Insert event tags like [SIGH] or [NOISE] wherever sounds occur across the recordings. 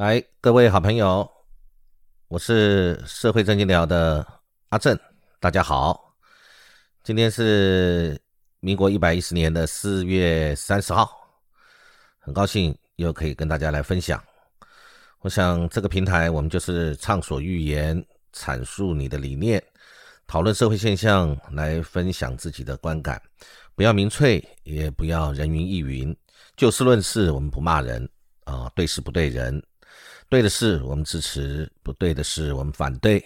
来，各位好朋友，我是社会正经聊的阿正，大家好。今天是民国一百一十年的四月三十号，很高兴又可以跟大家来分享。我想这个平台，我们就是畅所欲言，阐述你的理念，讨论社会现象，来分享自己的观感，不要民粹，也不要人云亦云，就事论事，我们不骂人啊，对事不对人。对的事我们支持，不对的事我们反对，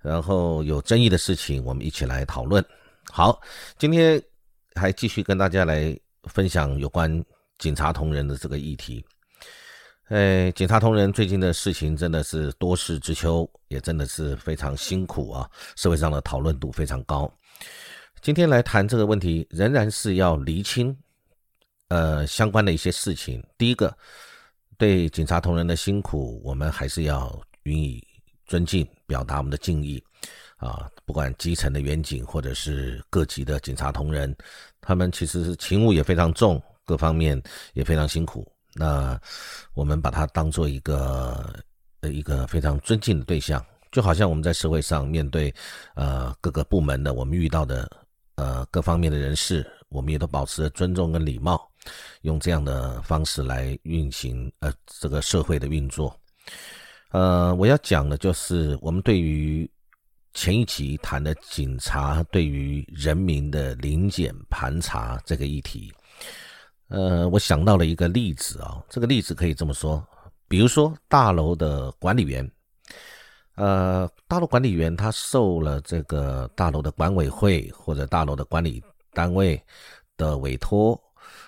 然后有争议的事情我们一起来讨论。好，今天还继续跟大家来分享有关警察同仁的这个议题。哎，警察同仁最近的事情真的是多事之秋，也真的是非常辛苦啊，社会上的讨论度非常高。今天来谈这个问题，仍然是要厘清呃相关的一些事情。第一个。对警察同仁的辛苦，我们还是要予以尊敬，表达我们的敬意。啊，不管基层的远警，或者是各级的警察同仁，他们其实是勤务也非常重，各方面也非常辛苦。那我们把它当做一个呃一个非常尊敬的对象，就好像我们在社会上面对呃各个部门的我们遇到的呃各方面的人士，我们也都保持着尊重跟礼貌。用这样的方式来运行，呃，这个社会的运作。呃，我要讲的就是我们对于前一集谈的警察对于人民的临检盘查这个议题，呃，我想到了一个例子啊，这个例子可以这么说，比如说大楼的管理员，呃，大楼管理员他受了这个大楼的管委会或者大楼的管理单位的委托。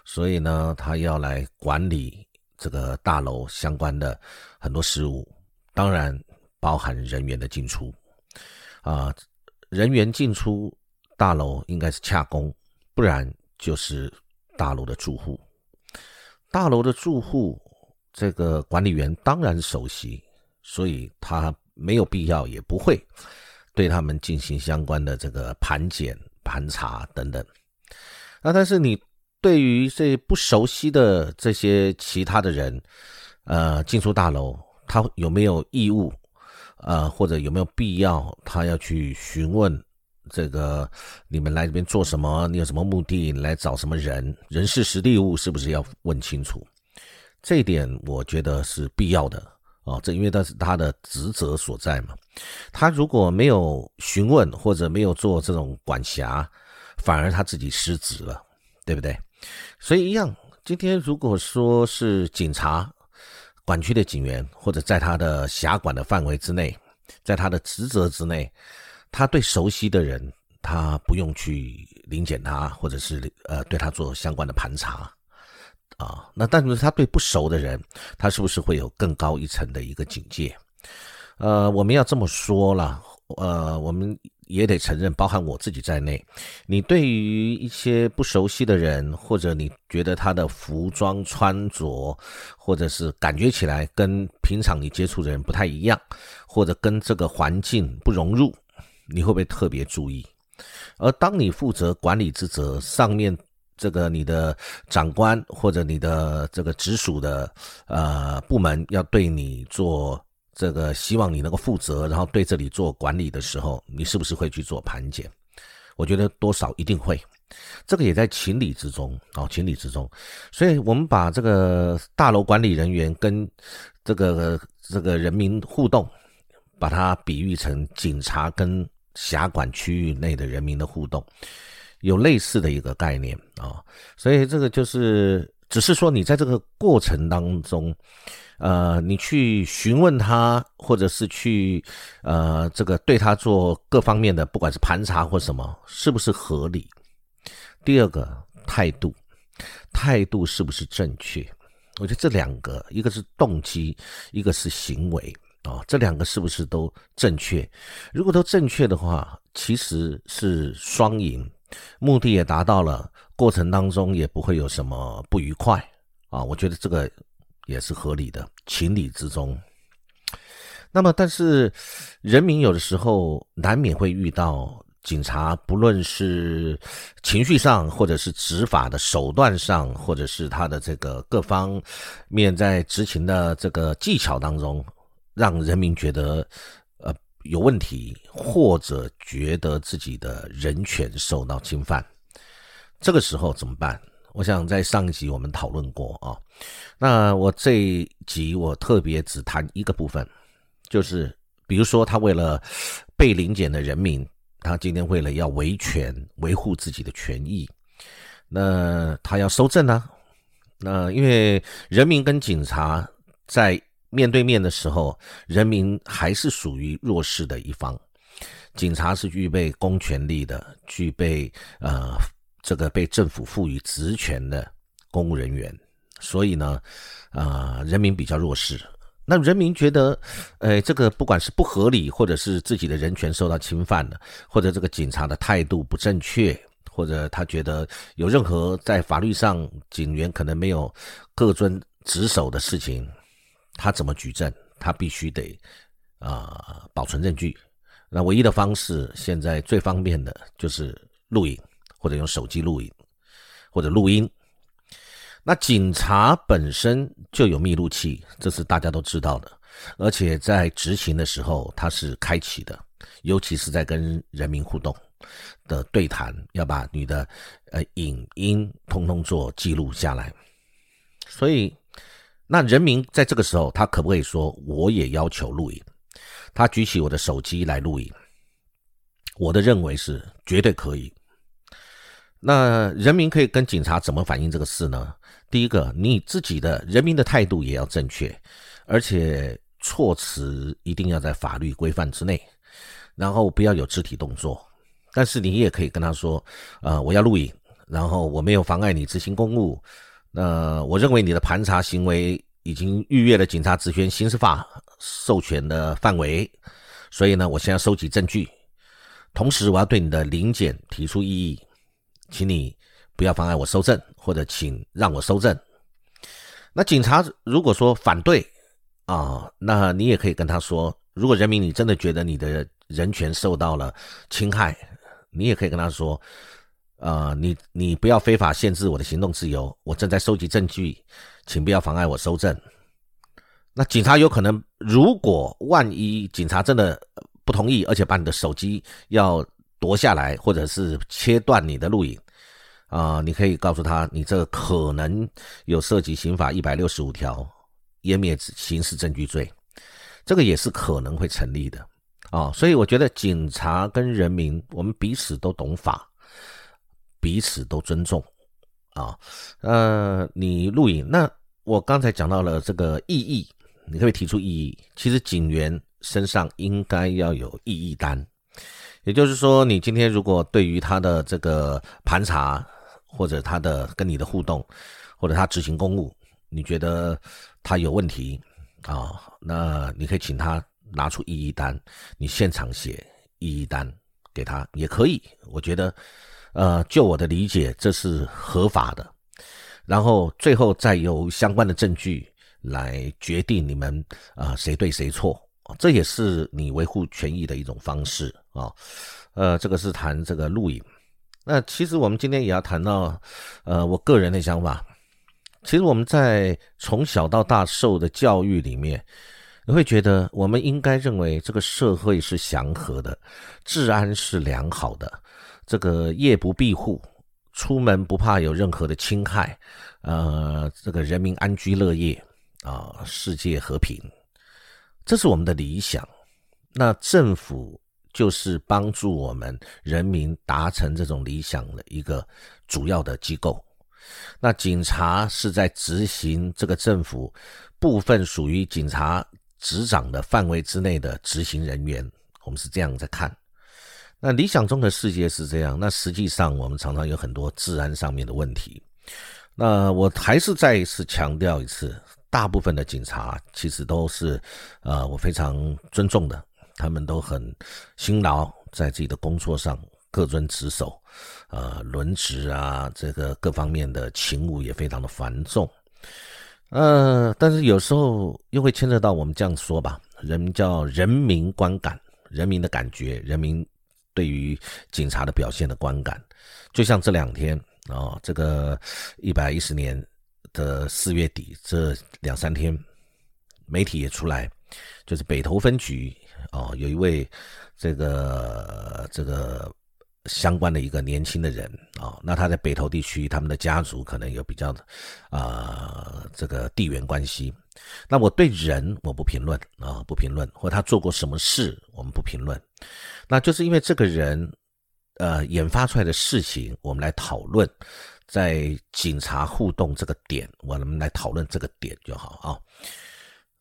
所以呢，他要来管理这个大楼相关的很多事务，当然包含人员的进出。啊，人员进出大楼应该是洽公，不然就是大楼的住户。大楼的住户，这个管理员当然首席，所以他没有必要，也不会对他们进行相关的这个盘检、盘查等等。那但是你。对于这不熟悉的这些其他的人，呃，进出大楼，他有没有义务，呃，或者有没有必要，他要去询问这个你们来这边做什么？你有什么目的？来找什么人？人事实地物是不是要问清楚？这一点我觉得是必要的哦，这因为那是他的职责所在嘛。他如果没有询问或者没有做这种管辖，反而他自己失职了，对不对？所以一样，今天如果说是警察管区的警员，或者在他的辖管的范围之内，在他的职责之内，他对熟悉的人，他不用去临检他，或者是呃对他做相关的盘查啊。那但是他对不熟的人，他是不是会有更高一层的一个警戒？呃，我们要这么说了，呃，我们。也得承认，包含我自己在内，你对于一些不熟悉的人，或者你觉得他的服装穿着，或者是感觉起来跟平常你接触的人不太一样，或者跟这个环境不融入，你会不会特别注意？而当你负责管理职责，上面这个你的长官或者你的这个直属的呃部门要对你做。这个希望你能够负责，然后对这里做管理的时候，你是不是会去做盘检？我觉得多少一定会，这个也在情理之中啊，情理之中。所以我们把这个大楼管理人员跟这个这个人民互动，把它比喻成警察跟辖管区域内的人民的互动，有类似的一个概念啊。所以这个就是，只是说你在这个过程当中。呃，你去询问他，或者是去，呃，这个对他做各方面的，不管是盘查或什么，是不是合理？第二个态度，态度是不是正确？我觉得这两个，一个是动机，一个是行为啊，这两个是不是都正确？如果都正确的话，其实是双赢，目的也达到了，过程当中也不会有什么不愉快啊。我觉得这个。也是合理的，情理之中。那么，但是人民有的时候难免会遇到警察不论是情绪上，或者是执法的手段上，或者是他的这个各方面在执勤的这个技巧当中，让人民觉得有问题，或者觉得自己的人权受到侵犯，这个时候怎么办？我想在上一集我们讨论过啊，那我这一集我特别只谈一个部分，就是比如说他为了被临检的人民，他今天为了要维权维护自己的权益，那他要收证呢？那因为人民跟警察在面对面的时候，人民还是属于弱势的一方，警察是具备公权力的，具备呃。这个被政府赋予职权的公务人员，所以呢，啊，人民比较弱势。那人民觉得，呃，这个不管是不合理，或者是自己的人权受到侵犯了，或者这个警察的态度不正确，或者他觉得有任何在法律上警员可能没有各遵职守的事情，他怎么举证？他必须得啊保存证据。那唯一的方式，现在最方便的就是录影。或者用手机录影，或者录音。那警察本身就有密录器，这是大家都知道的。而且在执行的时候，它是开启的，尤其是在跟人民互动的对谈，要把你的呃影音通通做记录下来。所以，那人民在这个时候，他可不可以说我也要求录影？他举起我的手机来录影，我的认为是绝对可以。那人民可以跟警察怎么反映这个事呢？第一个，你自己的人民的态度也要正确，而且措辞一定要在法律规范之内，然后不要有肢体动作。但是你也可以跟他说：，呃，我要录影，然后我没有妨碍你执行公务。那我认为你的盘查行为已经逾越了警察职权刑事法授权的范围，所以呢，我现在收集证据，同时我要对你的临检提出异议。请你不要妨碍我收证，或者请让我收证。那警察如果说反对啊，那你也可以跟他说：如果人民你真的觉得你的人权受到了侵害，你也可以跟他说：啊，你你不要非法限制我的行动自由，我正在收集证据，请不要妨碍我收证。那警察有可能，如果万一警察真的不同意，而且把你的手机要。夺下来，或者是切断你的录影，啊，你可以告诉他，你这可能有涉及刑法一百六十五条湮灭刑事证据罪，这个也是可能会成立的啊。所以我觉得警察跟人民，我们彼此都懂法，彼此都尊重啊。呃，你录影，那我刚才讲到了这个异议，你可以提出异议。其实警员身上应该要有异议单。也就是说，你今天如果对于他的这个盘查，或者他的跟你的互动，或者他执行公务，你觉得他有问题啊，那你可以请他拿出异议单，你现场写异议单给他也可以。我觉得，呃，就我的理解，这是合法的。然后最后再由相关的证据来决定你们啊谁对谁错。这也是你维护权益的一种方式啊，呃，这个是谈这个录影。那其实我们今天也要谈到，呃，我个人的想法。其实我们在从小到大受的教育里面，你会觉得我们应该认为这个社会是祥和的，治安是良好的，这个夜不闭户，出门不怕有任何的侵害，呃，这个人民安居乐业啊，世界和平。这是我们的理想，那政府就是帮助我们人民达成这种理想的一个主要的机构。那警察是在执行这个政府部分属于警察执掌的范围之内的执行人员，我们是这样在看。那理想中的世界是这样，那实际上我们常常有很多治安上面的问题。那我还是再一次强调一次。大部分的警察其实都是，呃，我非常尊重的，他们都很辛劳，在自己的工作上各遵职守，呃，轮值啊，这个各方面的勤务也非常的繁重，呃，但是有时候又会牵扯到我们这样说吧，人叫人民观感，人民的感觉，人民对于警察的表现的观感。就像这两天啊，这个一百一十年的四月底这两三天，媒体也出来，就是北投分局哦，有一位这个这个。相关的一个年轻的人啊，那他在北投地区，他们的家族可能有比较啊这个地缘关系。那我对人我不评论啊，不评论，或他做过什么事我们不评论。那就是因为这个人呃研发出来的事情，我们来讨论，在警察互动这个点，我们来讨论这个点就好啊。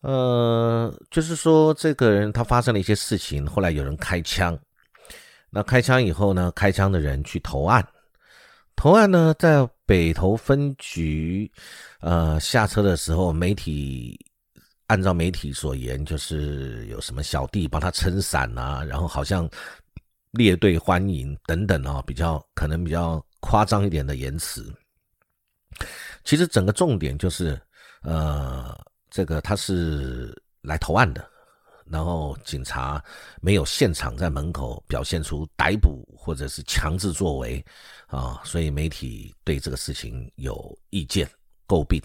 呃，就是说这个人他发生了一些事情，后来有人开枪。那开枪以后呢？开枪的人去投案，投案呢，在北投分局，呃，下车的时候，媒体按照媒体所言，就是有什么小弟帮他撑伞啊，然后好像列队欢迎等等啊，比较可能比较夸张一点的言辞。其实整个重点就是，呃，这个他是来投案的。然后警察没有现场在门口表现出逮捕或者是强制作为，啊，所以媒体对这个事情有意见诟病。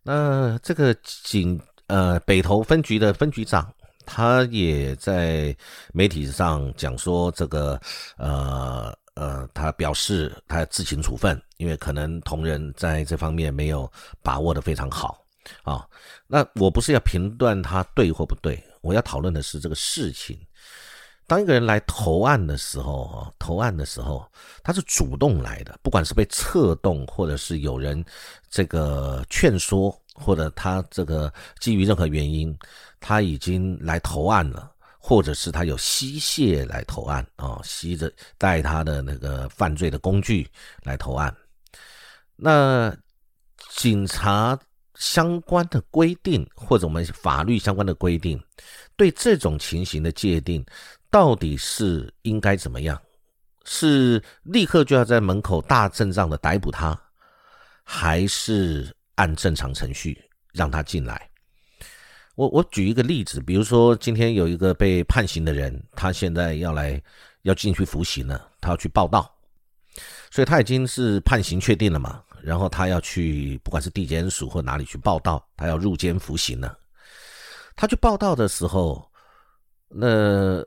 那这个警呃北投分局的分局长，他也在媒体上讲说，这个呃呃，他表示他自行处分，因为可能同仁在这方面没有把握的非常好啊。那我不是要评断他对或不对。我要讨论的是这个事情。当一个人来投案的时候，啊，投案的时候，他是主动来的，不管是被策动，或者是有人这个劝说，或者他这个基于任何原因，他已经来投案了，或者是他有吸血来投案啊，吸着带他的那个犯罪的工具来投案。那警察。相关的规定，或者我们法律相关的规定，对这种情形的界定，到底是应该怎么样？是立刻就要在门口大阵仗的逮捕他，还是按正常程序让他进来？我我举一个例子，比如说今天有一个被判刑的人，他现在要来要进去服刑了，他要去报道，所以他已经是判刑确定了嘛。然后他要去，不管是地检署或哪里去报道，他要入监服刑了。他去报道的时候，那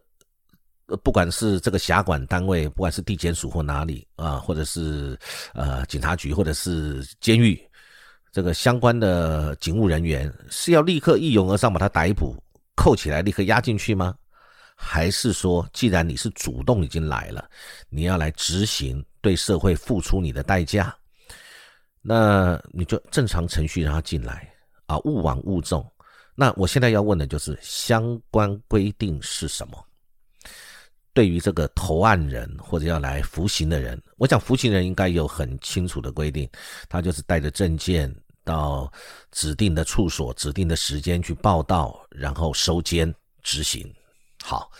不管是这个辖管单位，不管是地检署或哪里啊，或者是呃警察局，或者是监狱，这个相关的警务人员是要立刻一拥而上把他逮捕、扣起来，立刻押进去吗？还是说，既然你是主动已经来了，你要来执行，对社会付出你的代价？那你就正常程序让他进来啊，勿往勿重。那我现在要问的就是相关规定是什么？对于这个投案人或者要来服刑的人，我想服刑人应该有很清楚的规定，他就是带着证件到指定的处所、指定的时间去报到，然后收监执行。好。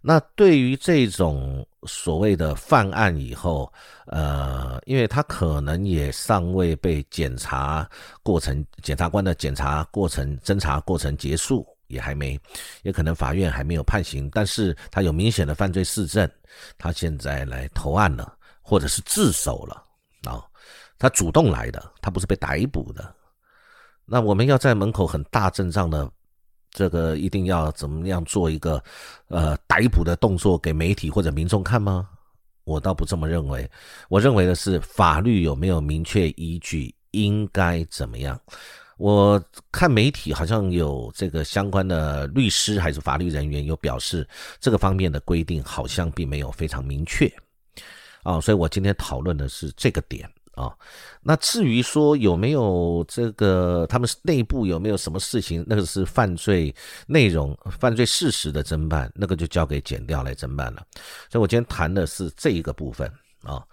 那对于这种所谓的犯案以后，呃，因为他可能也尚未被检查过程，检察官的检查过程、侦查过程结束，也还没，也可能法院还没有判刑，但是他有明显的犯罪事证，他现在来投案了，或者是自首了啊，他主动来的，他不是被逮捕的，那我们要在门口很大阵仗的。这个一定要怎么样做一个，呃，逮捕的动作给媒体或者民众看吗？我倒不这么认为。我认为的是法律有没有明确依据，应该怎么样？我看媒体好像有这个相关的律师还是法律人员有表示，这个方面的规定好像并没有非常明确。啊，所以我今天讨论的是这个点。啊，那至于说有没有这个他们内部有没有什么事情，那个是犯罪内容、犯罪事实的侦办，那个就交给检调来侦办了。所以我今天谈的是这一个部分啊。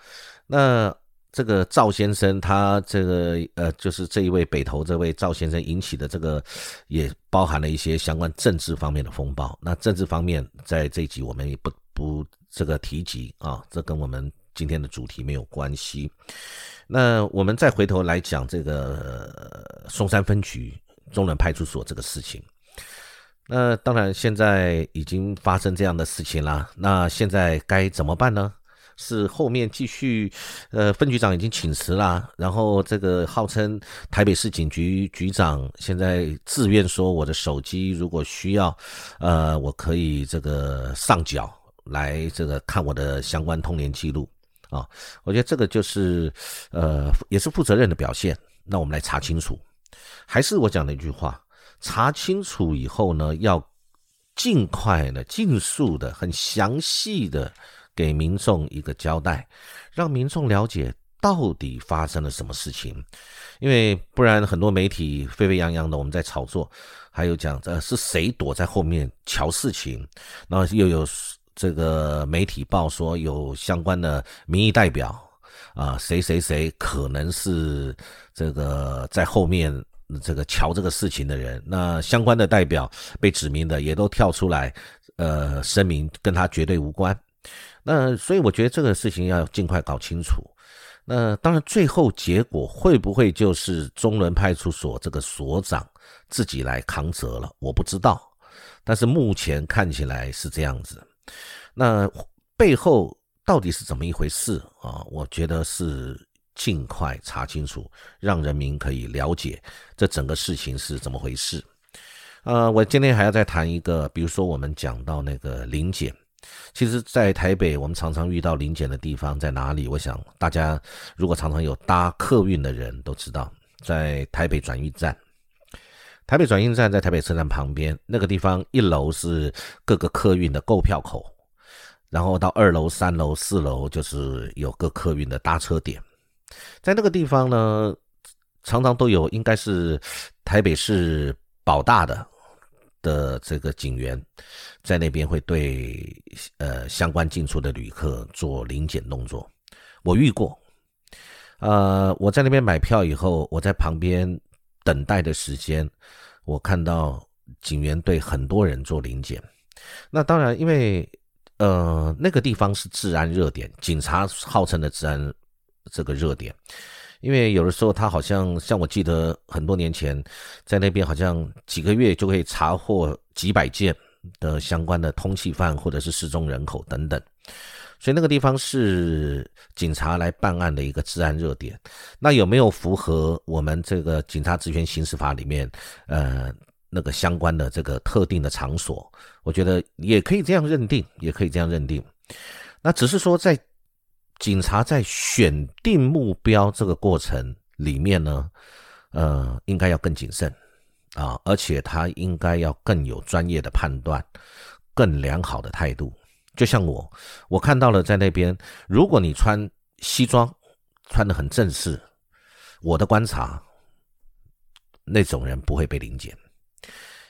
那这个赵先生他这个呃，就是这一位北投这位赵先生引起的这个，也包含了一些相关政治方面的风暴。那政治方面在这一集我们也不不这个提及啊，这跟我们今天的主题没有关系。那我们再回头来讲这个松山分局中仑派出所这个事情。那当然，现在已经发生这样的事情了。那现在该怎么办呢？是后面继续，呃，分局长已经请辞了，然后这个号称台北市警局局长现在自愿说，我的手机如果需要，呃，我可以这个上缴来这个看我的相关通联记录啊。我觉得这个就是呃，也是负责任的表现。那我们来查清楚，还是我讲的一句话，查清楚以后呢，要尽快的、尽速的、很详细的。给民众一个交代，让民众了解到底发生了什么事情，因为不然很多媒体沸沸扬扬的我们在炒作，还有讲这是谁躲在后面瞧事情，然后又有这个媒体报说有相关的民意代表啊，谁谁谁可能是这个在后面这个瞧这个事情的人，那相关的代表被指名的也都跳出来，呃，声明跟他绝对无关。那所以我觉得这个事情要尽快搞清楚。那当然，最后结果会不会就是中仑派出所这个所长自己来扛责了？我不知道。但是目前看起来是这样子。那背后到底是怎么一回事啊？我觉得是尽快查清楚，让人民可以了解这整个事情是怎么回事。呃，我今天还要再谈一个，比如说我们讲到那个临检。其实，在台北，我们常常遇到临检的地方在哪里？我想大家如果常常有搭客运的人都知道，在台北转运站。台北转运站在台北车站旁边，那个地方一楼是各个客运的购票口，然后到二楼、三楼、四楼就是有各客运的搭车点。在那个地方呢，常常都有应该是台北市保大的。的这个警员在那边会对呃相关进出的旅客做临检动作，我遇过。呃，我在那边买票以后，我在旁边等待的时间，我看到警员对很多人做临检。那当然，因为呃那个地方是治安热点，警察号称的治安这个热点。因为有的时候他好像像我记得很多年前，在那边好像几个月就可以查获几百件的相关的通缉犯或者是失踪人口等等，所以那个地方是警察来办案的一个治安热点。那有没有符合我们这个警察职权行使法里面呃那个相关的这个特定的场所？我觉得也可以这样认定，也可以这样认定。那只是说在。警察在选定目标这个过程里面呢，呃，应该要更谨慎啊，而且他应该要更有专业的判断，更良好的态度。就像我，我看到了在那边，如果你穿西装，穿的很正式，我的观察，那种人不会被临检。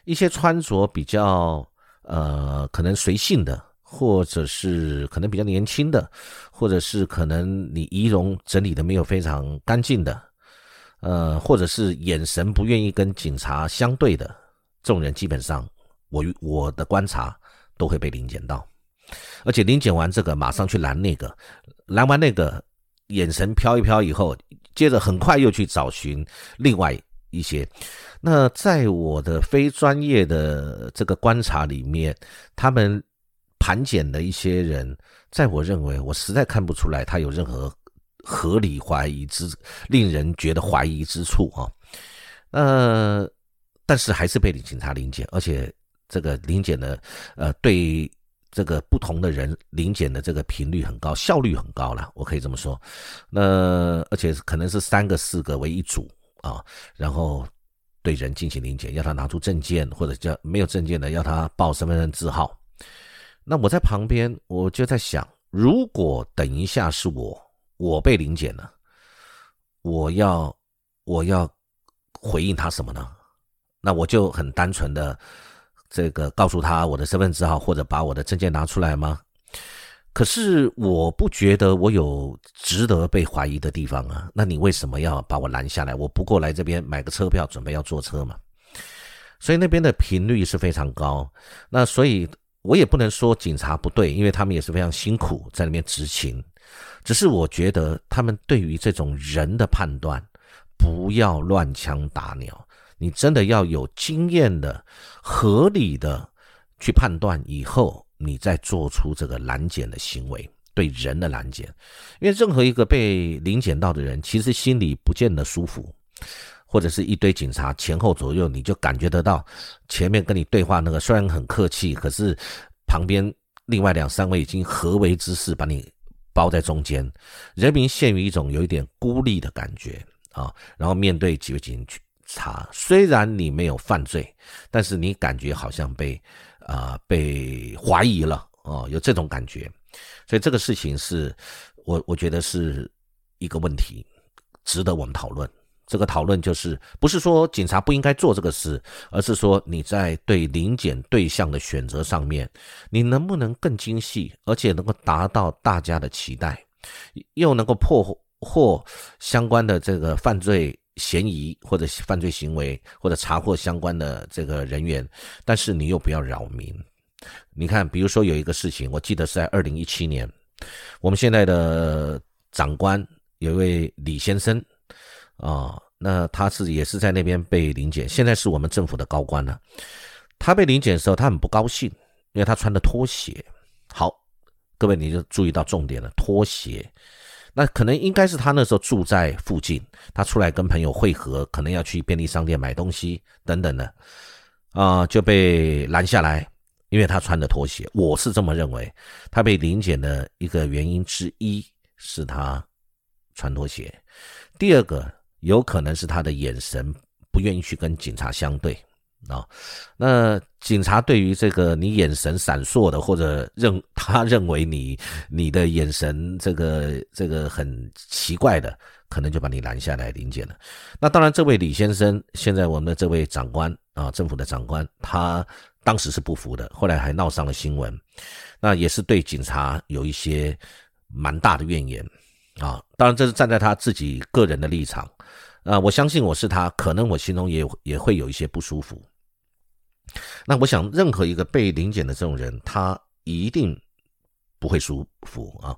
一些穿着比较呃，可能随性的。或者是可能比较年轻的，或者是可能你仪容整理的没有非常干净的，呃，或者是眼神不愿意跟警察相对的这种人，基本上我我的观察都会被临检到，而且临检完这个马上去拦那个，拦完那个眼神飘一飘以后，接着很快又去找寻另外一些。那在我的非专业的这个观察里面，他们。盘检的一些人，在我认为，我实在看不出来他有任何合理怀疑之、令人觉得怀疑之处啊。呃，但是还是被警察临检，而且这个临检的，呃，对这个不同的人临检的这个频率很高，效率很高了，我可以这么说。那而且可能是三个、四个为一组啊，然后对人进行临检，要他拿出证件，或者叫没有证件的，要他报身份证字号。那我在旁边，我就在想，如果等一下是我，我被临检了，我要我要回应他什么呢？那我就很单纯的这个告诉他我的身份证号，或者把我的证件拿出来吗？可是我不觉得我有值得被怀疑的地方啊。那你为什么要把我拦下来？我不过来这边买个车票，准备要坐车嘛。所以那边的频率是非常高。那所以。我也不能说警察不对，因为他们也是非常辛苦在那边执勤。只是我觉得他们对于这种人的判断，不要乱枪打鸟。你真的要有经验的、合理的去判断以后，你再做出这个拦检的行为，对人的拦检。因为任何一个被临检到的人，其实心里不见得舒服，或者是一堆警察前后左右，你就感觉得到前面跟你对话那个虽然很客气，可是旁边另外两三位已经合围之势把你包在中间，人民陷于一种有一点孤立的感觉啊。然后面对几位警局查，虽然你没有犯罪，但是你感觉好像被啊被怀疑了哦，有这种感觉。所以这个事情是。我我觉得是一个问题，值得我们讨论。这个讨论就是不是说警察不应该做这个事，而是说你在对临检对象的选择上面，你能不能更精细，而且能够达到大家的期待，又能够破获相关的这个犯罪嫌疑或者犯罪行为，或者查获相关的这个人员，但是你又不要扰民。你看，比如说有一个事情，我记得是在二零一七年。我们现在的长官有一位李先生啊，那他是也是在那边被临检，现在是我们政府的高官了。他被临检的时候，他很不高兴，因为他穿的拖鞋。好，各位你就注意到重点了，拖鞋。那可能应该是他那时候住在附近，他出来跟朋友会合，可能要去便利商店买东西等等的啊，就被拦下来。因为他穿的拖鞋，我是这么认为。他被临检的一个原因之一是他穿拖鞋，第二个有可能是他的眼神不愿意去跟警察相对啊。那警察对于这个你眼神闪烁的，或者认 [LAUGHS] 他认为你你的眼神这个这个很奇怪的，可能就把你拦下来临检了。那当然，这位李先生，现在我们的这位长官啊，政府的长官，他。当时是不服的，后来还闹上了新闻，那也是对警察有一些蛮大的怨言啊。当然，这是站在他自己个人的立场啊。我相信我是他，可能我心中也也会有一些不舒服。那我想，任何一个被临检的这种人，他一定不会舒服啊。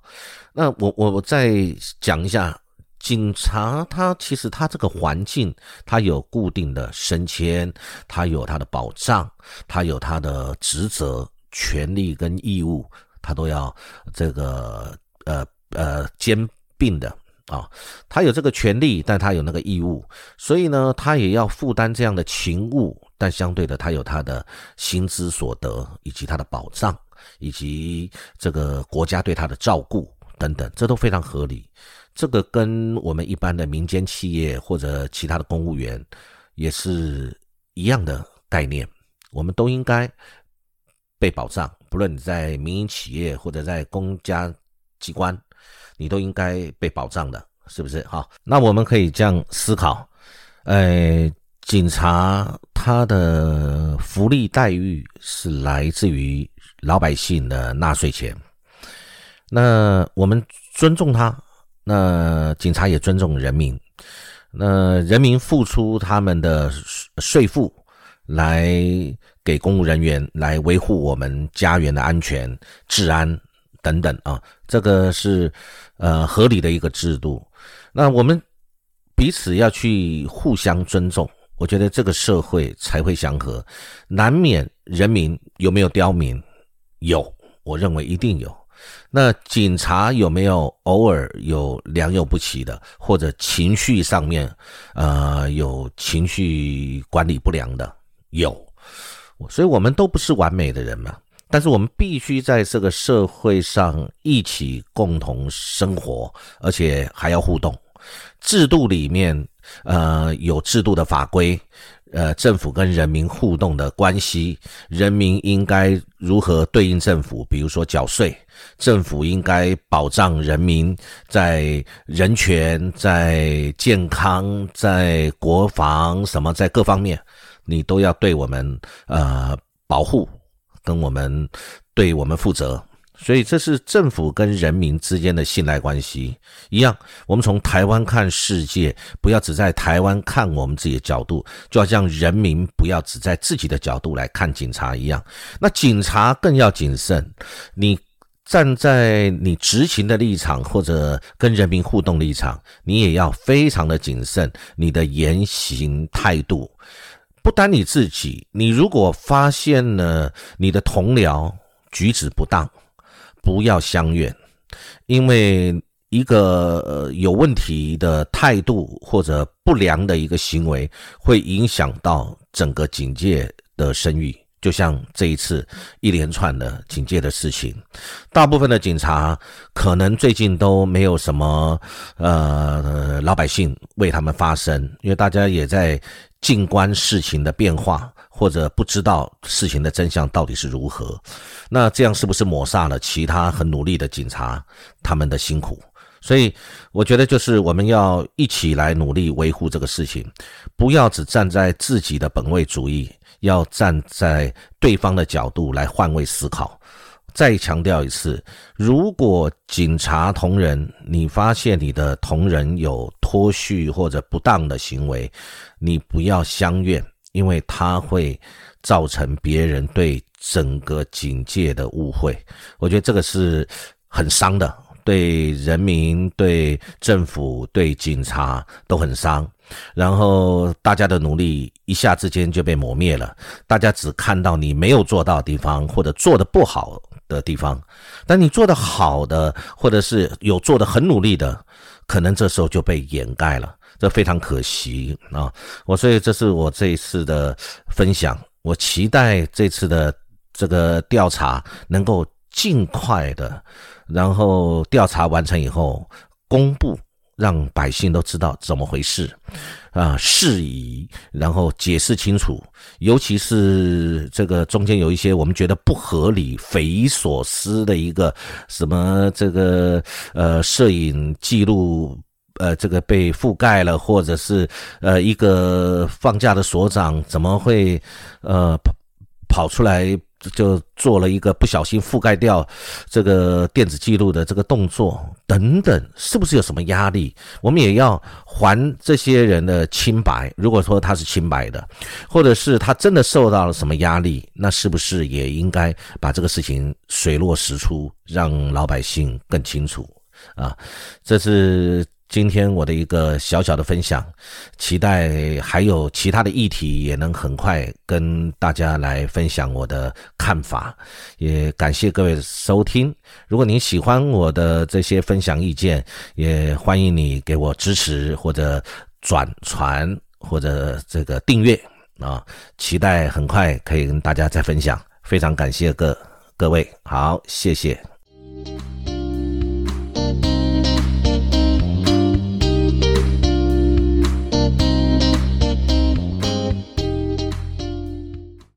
那我我我再讲一下。警察他其实他这个环境，他有固定的升迁，他有他的保障，他有他的职责、权利跟义务，他都要这个呃呃兼并的啊。他有这个权利，但他有那个义务，所以呢，他也要负担这样的勤务，但相对的，他有他的薪资所得，以及他的保障，以及这个国家对他的照顾等等，这都非常合理。这个跟我们一般的民间企业或者其他的公务员也是一样的概念，我们都应该被保障。不论你在民营企业或者在公家机关，你都应该被保障的，是不是？好，那我们可以这样思考：，呃，警察他的福利待遇是来自于老百姓的纳税钱，那我们尊重他。那警察也尊重人民，那人民付出他们的税税赋来给公务人员来维护我们家园的安全、治安等等啊，这个是呃合理的一个制度。那我们彼此要去互相尊重，我觉得这个社会才会祥和。难免人民有没有刁民？有，我认为一定有。那警察有没有偶尔有良莠不齐的，或者情绪上面，呃，有情绪管理不良的？有，所以我们都不是完美的人嘛。但是我们必须在这个社会上一起共同生活，而且还要互动。制度里面，呃，有制度的法规。呃，政府跟人民互动的关系，人民应该如何对应政府？比如说缴税，政府应该保障人民在人权、在健康、在国防什么，在各方面，你都要对我们呃保护，跟我们对我们负责。所以这是政府跟人民之间的信赖关系一样。我们从台湾看世界，不要只在台湾看我们自己的角度，就好像人民不要只在自己的角度来看警察一样。那警察更要谨慎，你站在你执勤的立场或者跟人民互动立场，你也要非常的谨慎，你的言行态度。不单你自己，你如果发现了你的同僚举止不当，不要相怨，因为一个有问题的态度或者不良的一个行为，会影响到整个警界的声誉。就像这一次一连串的警戒的事情，大部分的警察可能最近都没有什么呃老百姓为他们发声，因为大家也在静观事情的变化，或者不知道事情的真相到底是如何。那这样是不是抹杀了其他很努力的警察他们的辛苦？所以我觉得就是我们要一起来努力维护这个事情，不要只站在自己的本位主义。要站在对方的角度来换位思考。再强调一次，如果警察同仁，你发现你的同仁有脱序或者不当的行为，你不要相怨，因为他会造成别人对整个警界的误会。我觉得这个是很伤的，对人民、对政府、对警察都很伤。然后大家的努力一下之间就被磨灭了，大家只看到你没有做到的地方或者做的不好的地方，但你做的好的或者是有做的很努力的，可能这时候就被掩盖了，这非常可惜啊！我所以这是我这一次的分享，我期待这次的这个调查能够尽快的，然后调查完成以后公布。让百姓都知道怎么回事，啊，事宜，然后解释清楚，尤其是这个中间有一些我们觉得不合理、匪夷所思的一个什么这个呃摄影记录呃这个被覆盖了，或者是呃一个放假的所长怎么会呃跑跑出来？就做了一个不小心覆盖掉这个电子记录的这个动作等等，是不是有什么压力？我们也要还这些人的清白。如果说他是清白的，或者是他真的受到了什么压力，那是不是也应该把这个事情水落石出，让老百姓更清楚啊？这是。今天我的一个小小的分享，期待还有其他的议题也能很快跟大家来分享我的看法，也感谢各位收听。如果您喜欢我的这些分享意见，也欢迎你给我支持或者转传或者这个订阅啊！期待很快可以跟大家再分享，非常感谢各各位，好，谢谢。